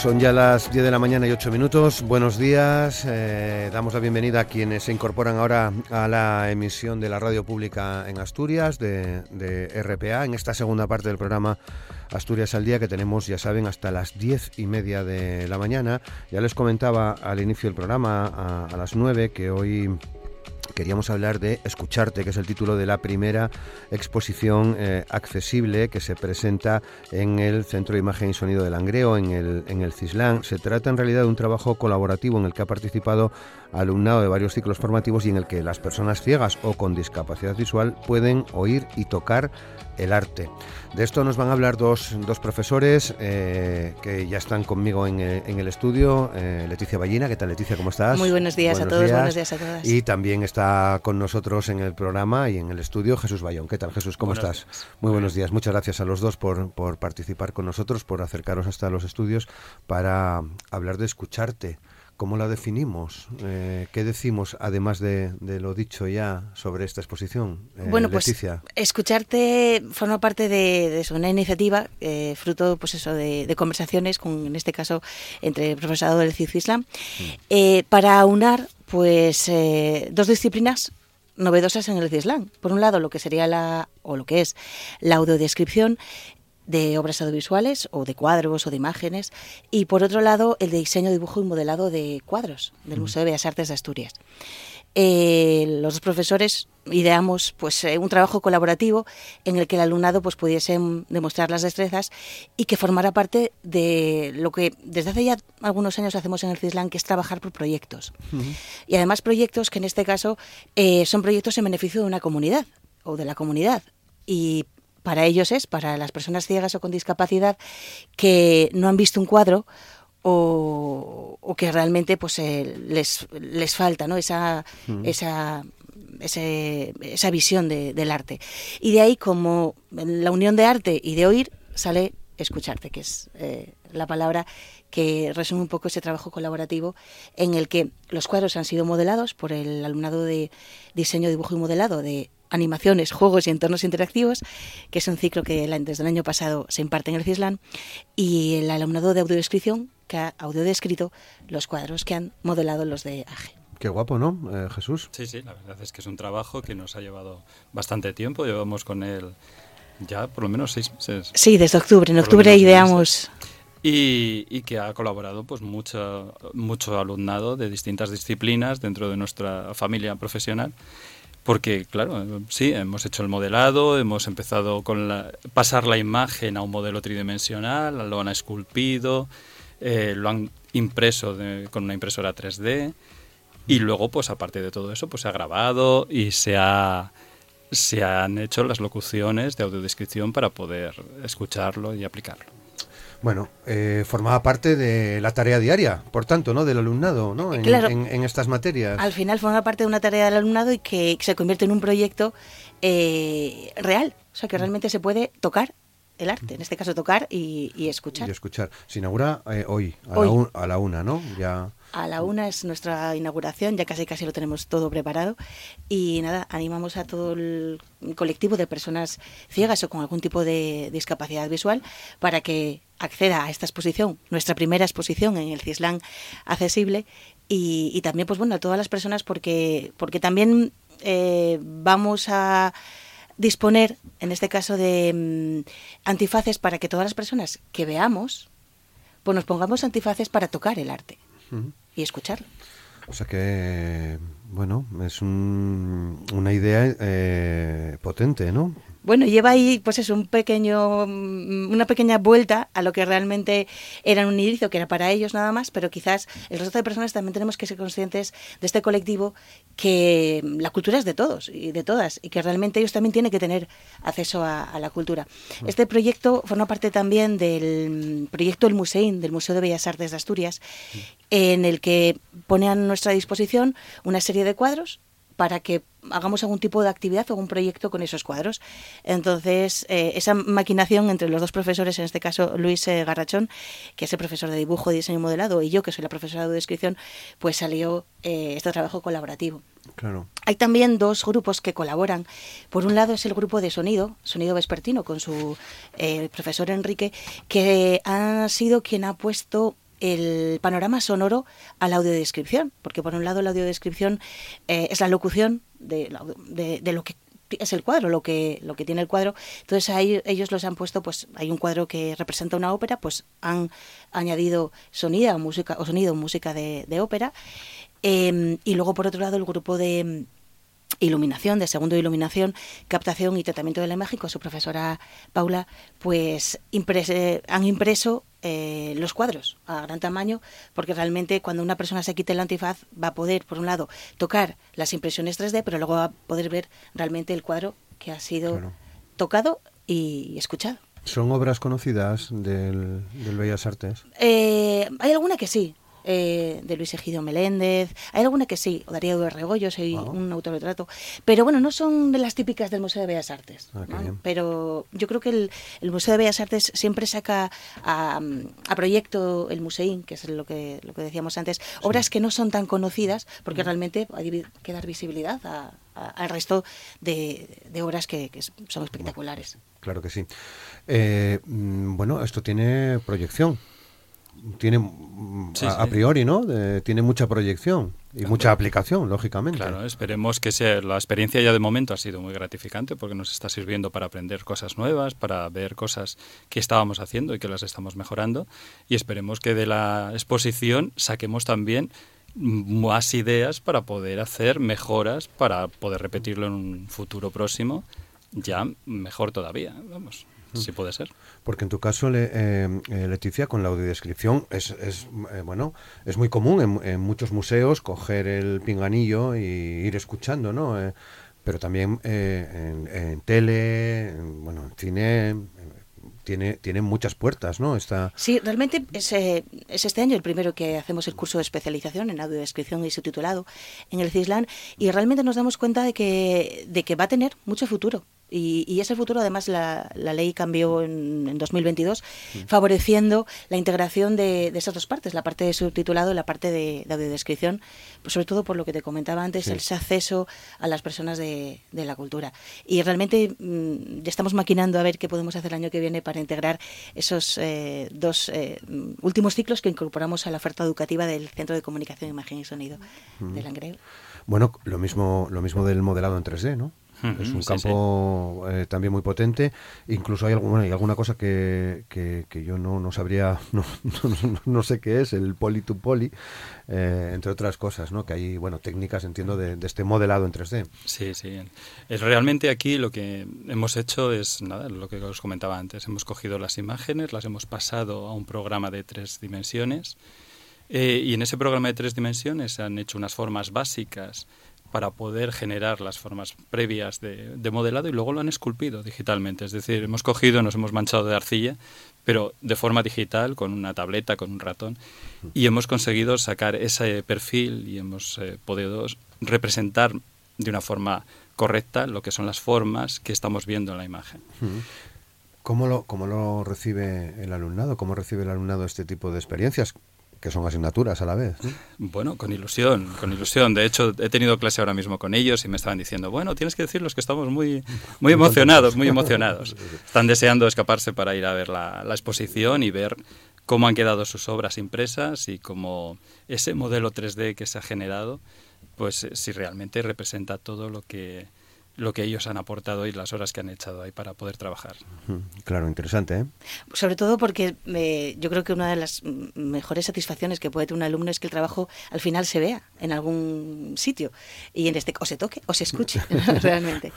Son ya las 10 de la mañana y 8 minutos. Buenos días. Eh, damos la bienvenida a quienes se incorporan ahora a la emisión de la radio pública en Asturias, de, RPA, en esta segunda parte del programa Asturias al Día, que tenemos, ya saben, hasta las 10 y media de la mañana. Ya les comentaba al inicio del programa, a, a las 9, que hoy queríamos hablar de Escucharte, que es el título de la primera exposición eh, accesible que se presenta en el Centro de Imagen y Sonido de Langreo, en el, en el CISLAN. Se trata en realidad de un trabajo colaborativo en el que ha participado alumnado de varios ciclos formativos y en el que las personas ciegas o con discapacidad visual pueden oír y tocar el arte. De esto nos van a hablar dos, dos profesores eh, que ya están conmigo en, eh, en el estudio. Eh, Leticia Ballina, ¿qué tal Leticia? ¿Cómo estás? Muy buenos días a todos, buenos días a todas. Y también está con nosotros en el programa y en el estudio Jesús Bayón. ¿Qué tal Jesús? ¿Cómo estás? Muy buenos días. Muchas gracias a los dos por, por participar con nosotros, por acercaros hasta los estudios para hablar de escucharte. ¿Cómo la definimos? Eh, ¿Qué decimos, además de, lo dicho ya sobre esta exposición? Eh, bueno, pues escucharte forma parte de, una iniciativa, eh, fruto pues eso, de, conversaciones, con, en este caso, entre el profesorado del CIF Islam, mm. para unar pues dos disciplinas novedosas en el CISLAM. Por un lado, lo que sería la, o lo que es la audiodescripción de obras audiovisuales o de cuadros o de imágenes y por otro lado el de diseño, dibujo y modelado de cuadros del Museo de Bellas Artes de Asturias. Eh, los dos profesores ideamos pues eh, un trabajo colaborativo en el que el alumnado pues pudiese demostrar las destrezas y que formara parte de lo que desde hace ya algunos años hacemos en el CISLAN que es trabajar por proyectos. Y además proyectos que en este caso eh, son proyectos en beneficio de una comunidad o de la comunidad. Y para ellos es, para las personas ciegas o con discapacidad que no han visto un cuadro o, que realmente pues eh, les, les falta ¿no? esa, esa, esa visión del arte. Y de ahí como la unión de arte y de oír sale escucharte, que es eh, la palabra que resume un poco ese trabajo colaborativo en el que los cuadros han sido modelados por el alumnado de diseño, dibujo y modelado de animaciones, juegos y entornos interactivos, que es un ciclo que desde el año pasado se imparte en el CISLAN, y el alumnado de audiodescripción, que ha audiodescrito los cuadros que han modelado los de AGE. Qué guapo, ¿no, eh, Jesús? Sí, sí, la verdad es que es un trabajo que nos ha llevado bastante tiempo. Llevamos con él ya por lo menos seis meses. Sí, desde octubre. En octubre ideamos... Y, y, que ha colaborado pues mucho, mucho alumnado de distintas disciplinas dentro de nuestra familia profesional porque, claro, sí, hemos hecho el modelado, hemos empezado con la, pasar la imagen a un modelo tridimensional, lo han esculpido, eh, lo han impreso con una impresora 3D y luego, pues aparte de todo eso, pues se ha grabado y se ha se han hecho las locuciones de audiodescripción para poder escucharlo y aplicarlo. Bueno, eh, formaba parte de la tarea diaria, por tanto, ¿no? Del alumnado, ¿no? En, en, estas materias. Al final forma parte de una tarea del alumnado y que se convierte en un proyecto eh, real, o sea, que mm. realmente se puede tocar el arte, en este caso tocar y, escuchar. Y escuchar. Se inaugura eh, hoy, a, La a, La una, ¿no? Ya... A la una es nuestra inauguración, ya casi casi lo tenemos todo preparado. Y nada, animamos a todo el colectivo de personas ciegas o con algún tipo de discapacidad visual para que acceda a esta exposición, nuestra primera exposición en el CISLAN accesible. Y, también, pues bueno, a todas las personas porque, porque también eh, vamos a disponer, en este caso, de mm, antifaces para que todas las personas que veamos, pues nos pongamos antifaces para tocar el arte y escucharlo. O sea que, bueno, es una idea eh, potente, ¿no? Bueno, lleva ahí, pues eso, un pequeño, mm, una pequeña vuelta a lo que realmente era un inicio, que era para ellos nada más, pero quizás el resto de personas también tenemos que ser conscientes de este colectivo que la cultura es de todos y de todas y que realmente ellos también tienen que tener acceso a, la cultura. Mm. Este proyecto forma parte también del proyecto El Museín, del Museo de Bellas Artes de Asturias, mm. en el que pone a nuestra disposición una serie de cuadros para que hagamos algún tipo de actividad o algún proyecto con esos cuadros. Entonces, eh, esa maquinación entre los dos profesores, en este caso Luis eh, Garrachón, que es el profesor de dibujo, diseño y modelado, y yo, que soy la profesora de descripción, pues salió eh, este trabajo colaborativo. Claro. Hay también dos grupos que colaboran. Por un lado es el grupo de sonido, Sonido Vespertino, con su profesor Enrique, que ha sido quien ha puesto el panorama sonoro a la audiodescripción, porque por un lado la audiodescripción eh, es la locución de, de, lo que es el cuadro, lo que, lo que tiene el cuadro. Entonces ahí ellos los han puesto, pues hay un cuadro que representa una ópera, pues han añadido sonido, música, o sonido, música de, ópera. Em, y luego por otro lado el grupo de iluminación, de segundo iluminación, captación y tratamiento de la imagen, con su profesora Paula, pues han impreso eh, los cuadros a gran tamaño, porque realmente cuando una persona se quite el antifaz va a poder, por un lado, tocar las impresiones 3D, pero luego va a poder ver realmente el cuadro que ha sido tocado y escuchado. ¿Son obras conocidas del, del Bellas Artes? Eh, hay alguna que sí, eh, de Luis Egidio Meléndez. Hay alguna que sí, o Darío de Regoyos, hay ah. un autorretrato. Pero bueno, no son de las típicas del Museo de Bellas Artes. Ah, pero yo creo que el, Museo de Bellas Artes siempre saca a, proyecto el Museín, que es lo que, lo que decíamos antes, obras que no son tan conocidas, porque realmente hay que dar visibilidad al resto de, obras que, son espectaculares. Claro que sí. Eh, mm, bueno, esto tiene proyección tiene a, priori, ¿no? tiene mucha proyección y mucha aplicación, lógicamente. Claro, esperemos que sea la experiencia ya de momento ha sido muy gratificante porque nos está sirviendo para aprender cosas nuevas, para ver cosas que estábamos haciendo y que las estamos mejorando y esperemos que de la exposición saquemos también más ideas para poder hacer mejoras para poder repetirlo en un futuro próximo ya mejor todavía, vamos. Sí puede ser. Porque en tu caso, eh, eh, Leticia, con la audiodescripción es, es eh, bueno es muy común en, muchos museos coger el pinganillo y ir escuchando, ¿no? pero también en, tele, bueno, en cine, tiene, tiene muchas puertas, ¿no? Está... Sí, realmente es, es, este año el primero que hacemos el curso de especialización en audiodescripción y subtitulado en el CISLAN y realmente nos damos cuenta de que, de que va a tener mucho futuro. Y, y, ese futuro, además, la, la ley cambió en, en 2022, mm. favoreciendo la integración de, de, esas dos partes, la parte de subtitulado y la parte de, de audiodescripción, pues sobre todo por lo que te comentaba antes, el acceso a las personas de, de la cultura. Y realmente mm, ya estamos maquinando a ver qué podemos hacer el año que viene para integrar esos eh, dos eh, últimos ciclos que incorporamos a la oferta educativa del Centro de Comunicación, Imagen y Sonido mm. de Langreo. Bueno, lo mismo, lo mismo del modelado en 3D, ¿no? Es un campo eh, también muy potente. Incluso hay alguna, hay alguna cosa que, que, yo no, no sabría, no, no, sé qué es, el poly to poly, eh, entre otras cosas, ¿no? que hay bueno, técnicas, entiendo, de, este modelado en 3D. Sí, sí. Es realmente aquí lo que hemos hecho es nada, lo que os comentaba antes. Hemos cogido las imágenes, las hemos pasado a un programa de tres dimensiones. Eh, y en ese programa de tres dimensiones se han hecho unas formas básicas para poder generar las formas previas de, modelado y luego lo han esculpido digitalmente. Es decir, hemos cogido, nos hemos manchado de arcilla, pero de forma digital, con una tableta, con un ratón, y hemos conseguido sacar ese perfil y hemos eh, podido representar de una forma correcta lo que son las formas que estamos viendo en la imagen. ¿Cómo lo, ¿Cómo lo recibe el alumnado? ¿Cómo recibe el alumnado este tipo de experiencias? Que son asignaturas a la vez. Bueno, con ilusión, con ilusión. De hecho, he tenido clase ahora mismo con ellos y me estaban diciendo, bueno, tienes que decirles que estamos muy, muy emocionados, muy emocionados. Están deseando escaparse para ir a ver la, la exposición y ver cómo han quedado sus obras impresas y cómo ese modelo 3D que se ha generado, pues eh, si realmente representa todo lo que lo que ellos han aportado y las horas que han echado ahí para poder trabajar. Claro, interesante. ¿eh? Sobre todo porque eh, yo creo que una de las mejores satisfacciones que puede tener un alumno es que el trabajo al final se vea en algún sitio y en este o se toque o se escuche realmente.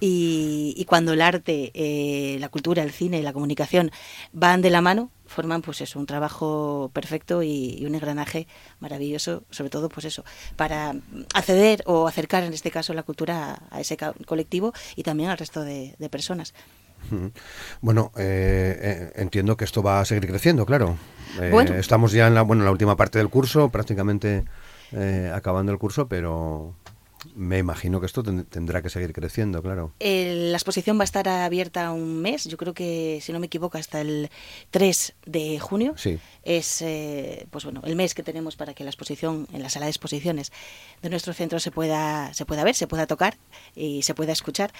Y, y, cuando el arte, eh, la cultura, el cine y la comunicación van de la mano, forman pues eso, un trabajo perfecto y, un engranaje maravilloso, sobre todo pues eso, para acceder o acercar en este caso la cultura a, ese colectivo y también al resto de, personas. Bueno, eh, eh, entiendo que esto va a seguir creciendo, claro. Eh, estamos ya en la, bueno, la última parte del curso, prácticamente acabando el curso, pero Me imagino que esto tendrá que seguir creciendo, claro. la exposición va a estar abierta un mes, yo creo que, si no me equivoco, hasta el 3 de junio. Sí. Es eh, pues bueno, el mes que tenemos para que la exposición en la sala de exposiciones de nuestro centro se pueda, se pueda ver, se pueda tocar y se pueda escuchar.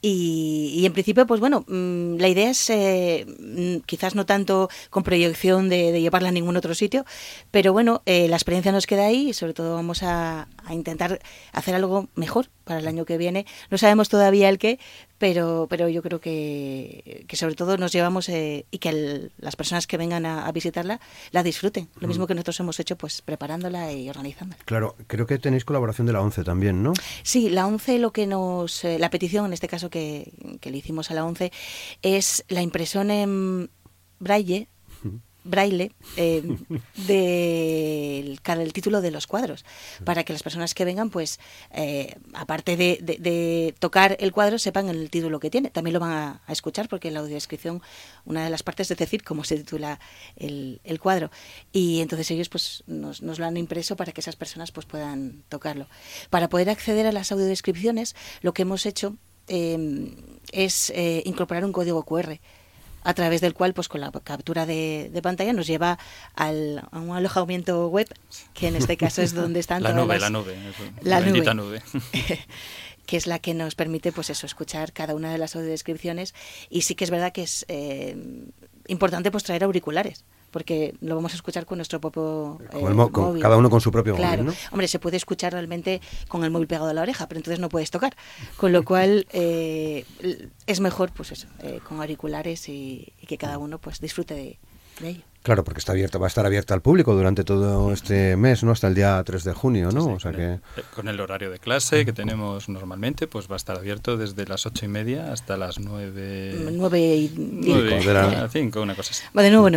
Y, en principio, pues bueno, mm, la idea es eh, mm, quizás no tanto con proyección de, llevarla a ningún otro sitio, pero bueno, eh, la experiencia nos queda ahí y sobre todo vamos a, a intentar hacer algo mejor para el año que viene. No sabemos todavía el qué, pero, pero yo creo que, que sobre todo nos llevamos eh, y que las personas que vengan a, visitarla la disfruten. Lo mismo que nosotros hemos hecho pues preparándola y organizándola. Claro, creo que tenéis colaboración de la ONCE también, ¿no? Sí, la ONCE lo que nos... Eh, la petición, en este caso que, que le hicimos a la ONCE, es la impresión en braille braille eh, del, título de los cuadros, para que las personas que vengan, pues, eh, aparte de, tocar el cuadro, sepan el título que tiene. También lo van a, escuchar, porque en la audiodescripción, una de las partes es decir cómo se titula el, cuadro. Y entonces ellos pues, nos, lo han impreso para que esas personas pues, puedan tocarlo. Para poder acceder a las audiodescripciones, lo que hemos hecho eh, es eh, incorporar un código QR a través del cual, pues con la captura de, pantalla, nos lleva al, a un alojamiento web, que en este caso es donde están la nube, la nube, la nube, que es la que nos permite, pues eso, escuchar cada una de las audiodescripciones. Y sí que es verdad que es eh, importante pues traer auriculares porque lo vamos a escuchar con nuestro propio eh, móvil. Cada uno con su propio claro. móvil, Hombre, se puede escuchar realmente con el móvil pegado a la oreja, pero entonces no puedes tocar. Con lo cual eh, es mejor, pues eso, eh, con auriculares y, que cada uno pues disfrute de, ello. Claro, porque está abierto, va a estar abierta al público durante todo este mes, ¿no? Hasta el día 3 de junio, ¿no? o sea que... Con el horario de clase que tenemos normalmente, pues va a estar abierto desde las ocho y media hasta las nueve... Nueve y... cinco, una cosa así. Va de nuevo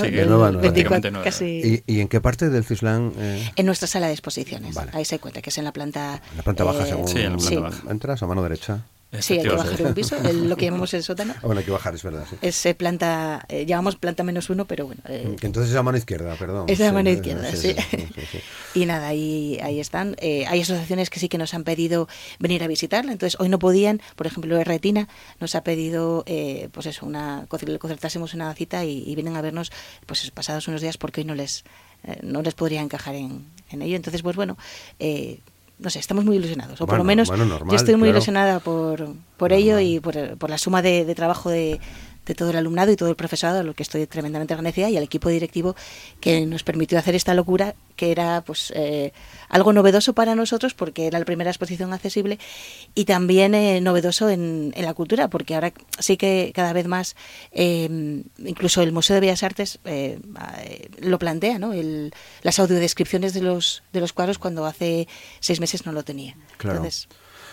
nueve. Sí, ¿Y, en qué parte del Fislán? Eh? En nuestra sala de exposiciones. Ahí se cuenta, que es en la planta... En la planta baja, eh, según sí, en la planta baja. entras a mano derecha. Sí, hay que bajar un piso, lo que llamamos el sótano. Ah, bueno, hay que bajar, es verdad. Sí. Es planta, eh, llamamos planta menos uno, pero bueno. Eh, que entonces es a mano izquierda, perdón. Es a mano izquierda, sí. y nada, ahí, ahí están. Eh, hay asociaciones que sí que nos han pedido venir a visitarla, entonces hoy no podían, por ejemplo, Retina nos ha pedido, eh, pues eso, una, concertásemos una cita y, vienen a vernos pues pasados unos días porque hoy no les, no les podría encajar en, en ello. Entonces, pues bueno, eh, no sé, estamos muy ilusionados, o por lo menos yo estoy muy ilusionada por, por ello y por, por la suma de, de trabajo de, de todo el alumnado y todo el profesorado, a lo que estoy tremendamente agradecida, y al equipo directivo que nos permitió hacer esta locura, que era pues eh, algo novedoso para nosotros, porque era la primera exposición accesible, y también eh, novedoso en, en, la cultura, porque ahora sí que cada vez más, eh, incluso el Museo de Bellas Artes lo plantea, ¿no? El, las audiodescripciones de los, de los cuadros cuando hace seis meses no lo tenía. Claro. Entonces,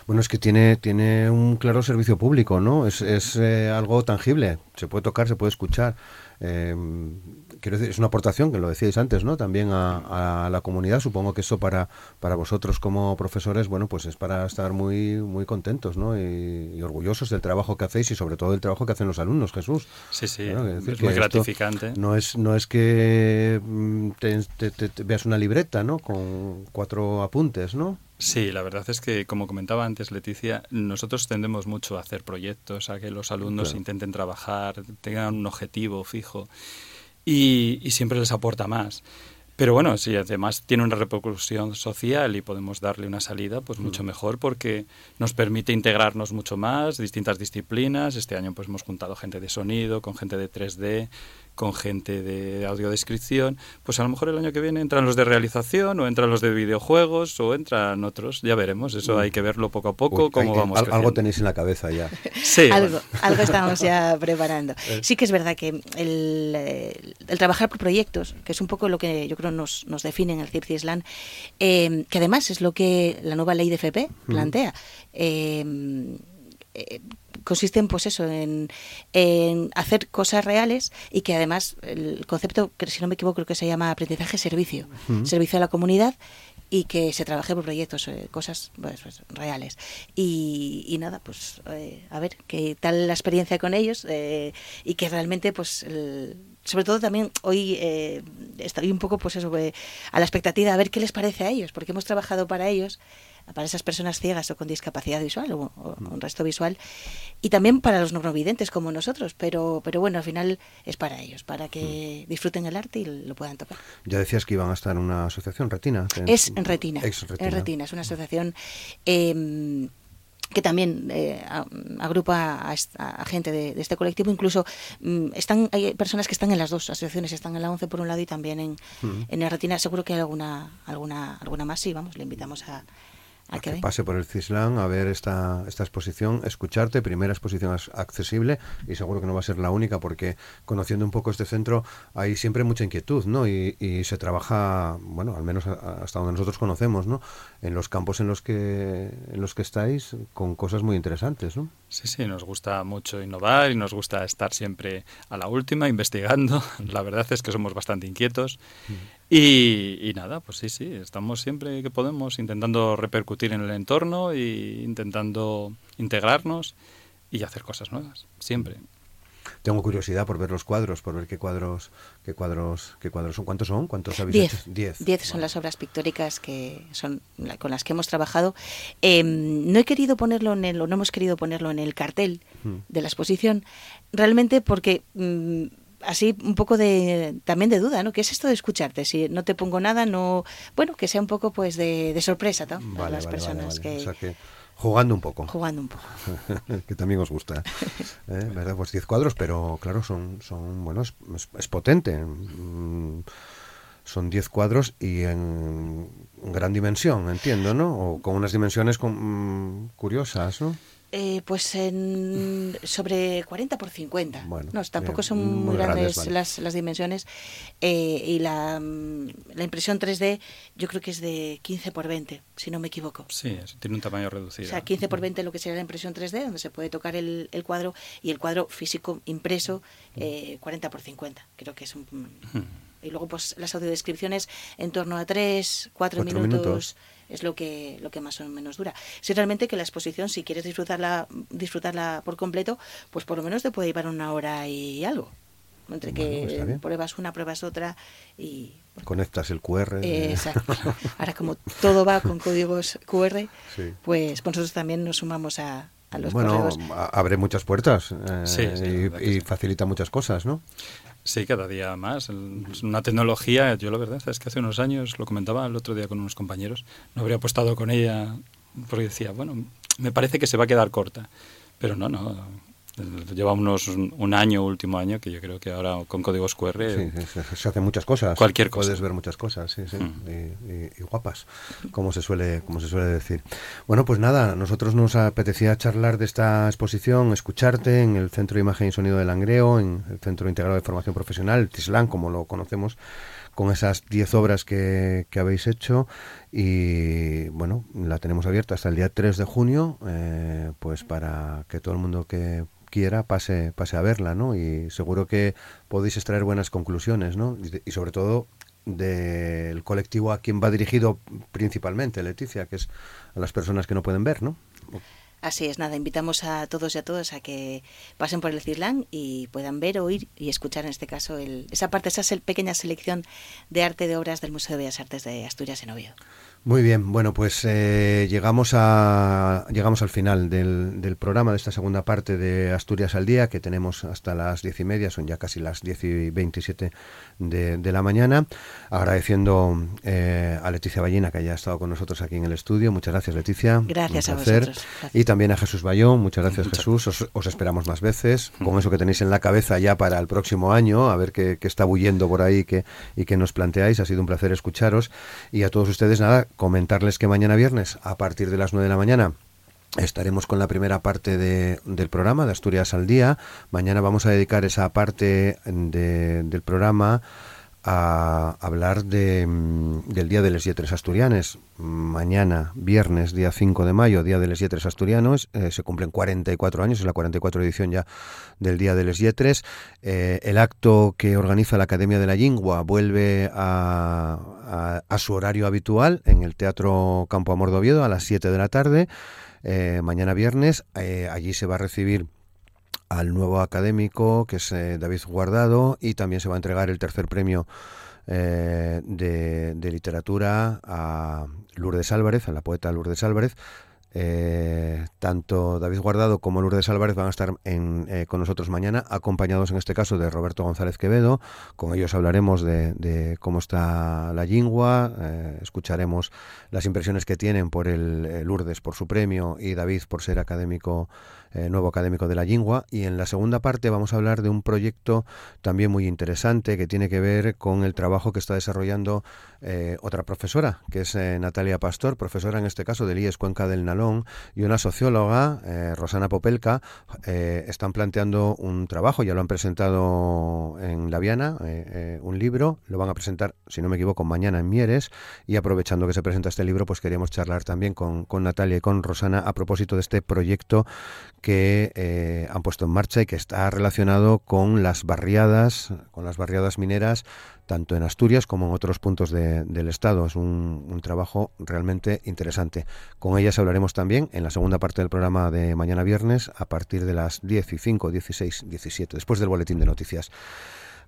bueno, es que tiene, tiene un claro servicio público, ¿no? Es, es eh, algo tangible, se puede tocar, se puede escuchar. Eh, quiero decir, es una aportación, que lo decíais antes, ¿no? También a, la comunidad. Supongo que eso para, para vosotros como profesores, bueno, pues es para estar muy, muy contentos, ¿no? Y, orgullosos del trabajo que hacéis y sobre todo del trabajo que hacen los alumnos, Jesús. Sí, sí, es muy gratificante. No es, no es que mm, te, veas una libreta, ¿no? Con cuatro apuntes, ¿no? Sí, la verdad es que, como comentaba antes Leticia, nosotros tendemos mucho a hacer proyectos, a que los alumnos intenten trabajar, tengan un objetivo fijo y, siempre les aporta más. Pero bueno, si además tiene una repercusión social y podemos darle una salida, pues mucho mejor porque nos permite integrarnos mucho más, distintas disciplinas. Este año pues hemos juntado gente de sonido, con gente de 3D, con gente de audiodescripción, pues a lo mejor el año que viene entran los de realización o entran los de videojuegos o entran otros, ya veremos, eso hay que verlo poco a poco, cómo vamos. algo tenéis en la cabeza ya. sí. algo, algo estamos ya preparando. Eh. Sí que es verdad que el, eh, el, trabajar por proyectos, que es un poco lo que yo creo nos, nos define en el CIRCI eh, que además es lo que la nueva ley de FP plantea. eh, consiste en, pues eso, en, hacer cosas reales y que además el concepto, que si no me equivoco, creo que se llama aprendizaje servicio, servicio a la comunidad y que se trabaje por proyectos, eh, cosas pues, pues, reales. Y, nada, pues eh, a ver qué tal la experiencia con ellos eh, y que realmente, pues, sobre todo también hoy estoy un poco, pues eso, a la expectativa a ver qué les parece a ellos, porque hemos trabajado para ellos para esas personas ciegas o con discapacidad visual o, un resto visual y también para los no videntes como nosotros, pero, pero bueno, al final es para ellos, para que disfruten el arte y lo puedan tocar. Ya decías que iban a estar en una asociación, Retina. Es en Retina. Es Retina. Es una asociación eh, que también eh, agrupa a, gente de, este colectivo. Incluso mm, están hay personas que están en las dos asociaciones, están en la 11 por un lado y también en, en el Retina. Seguro que hay alguna, alguna, alguna más, sí, vamos, le invitamos a, a, que, pase por el Cislán a ver esta, esta exposición, escucharte, primera exposición accesible y seguro que no va a ser la única porque conociendo un poco este centro hay siempre mucha inquietud, ¿no? Y, y se trabaja, bueno, al menos hasta donde nosotros conocemos, ¿no? En los campos en los que en los que estáis con cosas muy interesantes, ¿no? Sí, sí, nos gusta mucho innovar y nos gusta estar siempre a la última investigando. La verdad es que somos bastante inquietos. Mm. Y, nada, pues sí, sí, estamos siempre que podemos intentando repercutir en el entorno e intentando integrarnos y hacer cosas nuevas, siempre. Tengo curiosidad por ver los cuadros, por ver qué cuadros, qué cuadros, qué cuadros son. ¿Cuántos son? ¿Cuántos habéis Diez. Diez. Diez son las obras pictóricas que son con las que hemos trabajado. Em, no he querido ponerlo en el, o no hemos querido ponerlo en el cartel hmm. de la exposición, realmente porque mm, así un poco de también de duda, ¿no? ¿Qué es esto de escucharte? Si no te pongo nada, no, bueno, que sea un poco pues de, sorpresa, ¿no? Para las personas que... O sea que jugando un poco. Jugando un poco. que también os gusta. ¿eh? ¿Verdad? Pues 10 cuadros, pero claro, son, son bueno, es, es, potente. Mm, son 10 cuadros y en gran dimensión, entiendo, ¿no? O con unas dimensiones con, mm, curiosas, ¿no? Eh, pues en sobre 40 por 50. Bueno, no, tampoco son muy, grandes, las, las, dimensiones. Eh, y la, mm, la, impresión 3D yo creo que es de 15 por 20, si no me equivoco. Sí, tiene un tamaño reducido. O sea, 15 por 20 lo que sería la impresión 3D, donde se puede tocar el, el cuadro, y el cuadro físico impreso eh, 40 por 50. Creo que es un... Y luego pues las audiodescripciones en torno a 3, 4, minutos es lo que, lo que más o menos dura. Si realmente que la exposición, si quieres disfrutarla, disfrutarla por completo, pues por lo menos te puede llevar una hora y algo. Entre que pruebas una, pruebas otra y... Conectas el QR. exacto. Ahora como todo va con códigos QR, pues nosotros también nos sumamos a, a los bueno, abre muchas puertas eh, y, y facilita muchas cosas, ¿no? Sí, cada día más. Es una tecnología, yo la verdad es que hace unos años, lo comentaba el otro día con unos compañeros, no habría apostado con ella porque decía, bueno, me parece que se va a quedar corta. Pero no, no, Lleva unos un año, último año, que yo creo que ahora con códigos QR... Sí, se, hacen muchas cosas. Cualquier cosa. Puedes ver muchas cosas, sí, sí. Mm. Y, guapas, como se, suele, como se suele decir. Bueno, pues nada, nosotros nos apetecía charlar de esta exposición, escucharte en el Centro de Imagen y Sonido de Langreo, en el Centro Integrado de Formación Profesional, TISLAN, como lo conocemos, con esas 10 obras que, que, habéis hecho y bueno, la tenemos abierta hasta el día 3 de junio, eh, pues para que todo el mundo que quiera pase, pase a verla, ¿no? Y seguro que podéis extraer buenas conclusiones, ¿no? Y, sobre todo del colectivo a quien va dirigido principalmente, Leticia, que es a las personas que no pueden ver, ¿no? Así es, nada, invitamos a todos y a todas a que pasen por el Cirlán y puedan ver, oír y escuchar en este caso el, esa parte, esa pequeña selección de arte de obras del Museo de Bellas Artes de Asturias en Oviedo. Muy bien, bueno, pues eh, llegamos, a, llegamos al final del, del, programa, de esta segunda parte de Asturias al Día, que tenemos hasta las diez y media, son ya casi las diez y veintisiete de, de, la mañana. Agradeciendo eh, a Leticia Ballina, que haya estado con nosotros aquí en el estudio. Muchas gracias, Leticia. Gracias a vosotros. Y también a Jesús Bayón. Muchas gracias, Jesús. Os, esperamos más veces, con eso que tenéis en la cabeza ya para el próximo año, a ver qué, qué está bullendo por ahí que, y que nos planteáis. Ha sido un placer escucharos. Y a todos ustedes, nada, comentarles que mañana viernes, a partir de las 9 de la mañana, Estaremos con la primera parte de, del programa de Asturias al Día. Mañana vamos a dedicar esa parte de, del programa a hablar de, mm, del Día de les Yetres Asturianes. Mañana, viernes, día 5 de mayo, Día de les Yetres Asturianos, eh, se cumplen 44 años, es la 44 edición ya del Día de les Yetres. Eh, el acto que organiza la Academia de la Lingua vuelve a, a, su horario habitual en el Teatro Campo Amor de Oviedo a las 7 de la tarde. Eh, mañana viernes, allí se va a recibir al nuevo académico, que es eh, David Guardado, y también se va a entregar el tercer premio de, de literatura a Lourdes Álvarez, a la poeta Lourdes Álvarez, eh, tanto David Guardado como Lourdes Álvarez van a estar eh, con nosotros mañana, acompañados en este caso de Roberto González Quevedo. Con ellos hablaremos de, cómo está la lingua, eh, escucharemos las impresiones que tienen por el Lourdes por su premio y David por ser académico nuevo académico de la lingua. Y en la segunda parte vamos a hablar de un proyecto también muy interesante que tiene que ver con el trabajo que está desarrollando otra profesora, que es Natalia Pastor, profesora en este caso del IES Cuenca del Nalón, y una socióloga, Rosana Popelka, están planteando un trabajo, ya lo han presentado en La Viana, un libro, lo van a presentar, si no me equivoco, mañana en Mieres, y aprovechando que se presenta este libro, pues queríamos charlar también con, con Natalia y con Rosana a propósito de este proyecto que eh, han puesto en marcha y que está relacionado con las barriadas, con las barriadas mineras, tanto en Asturias como en otros puntos del Estado. Es un, trabajo realmente interesante. Con ellas hablaremos también en la segunda parte del programa de mañana viernes, a partir de las 10 y 5, 16, 17, después del boletín de noticias.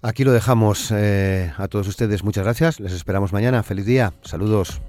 Aquí lo dejamos eh, a todos ustedes. Muchas gracias. Les esperamos mañana. Feliz día. Saludos.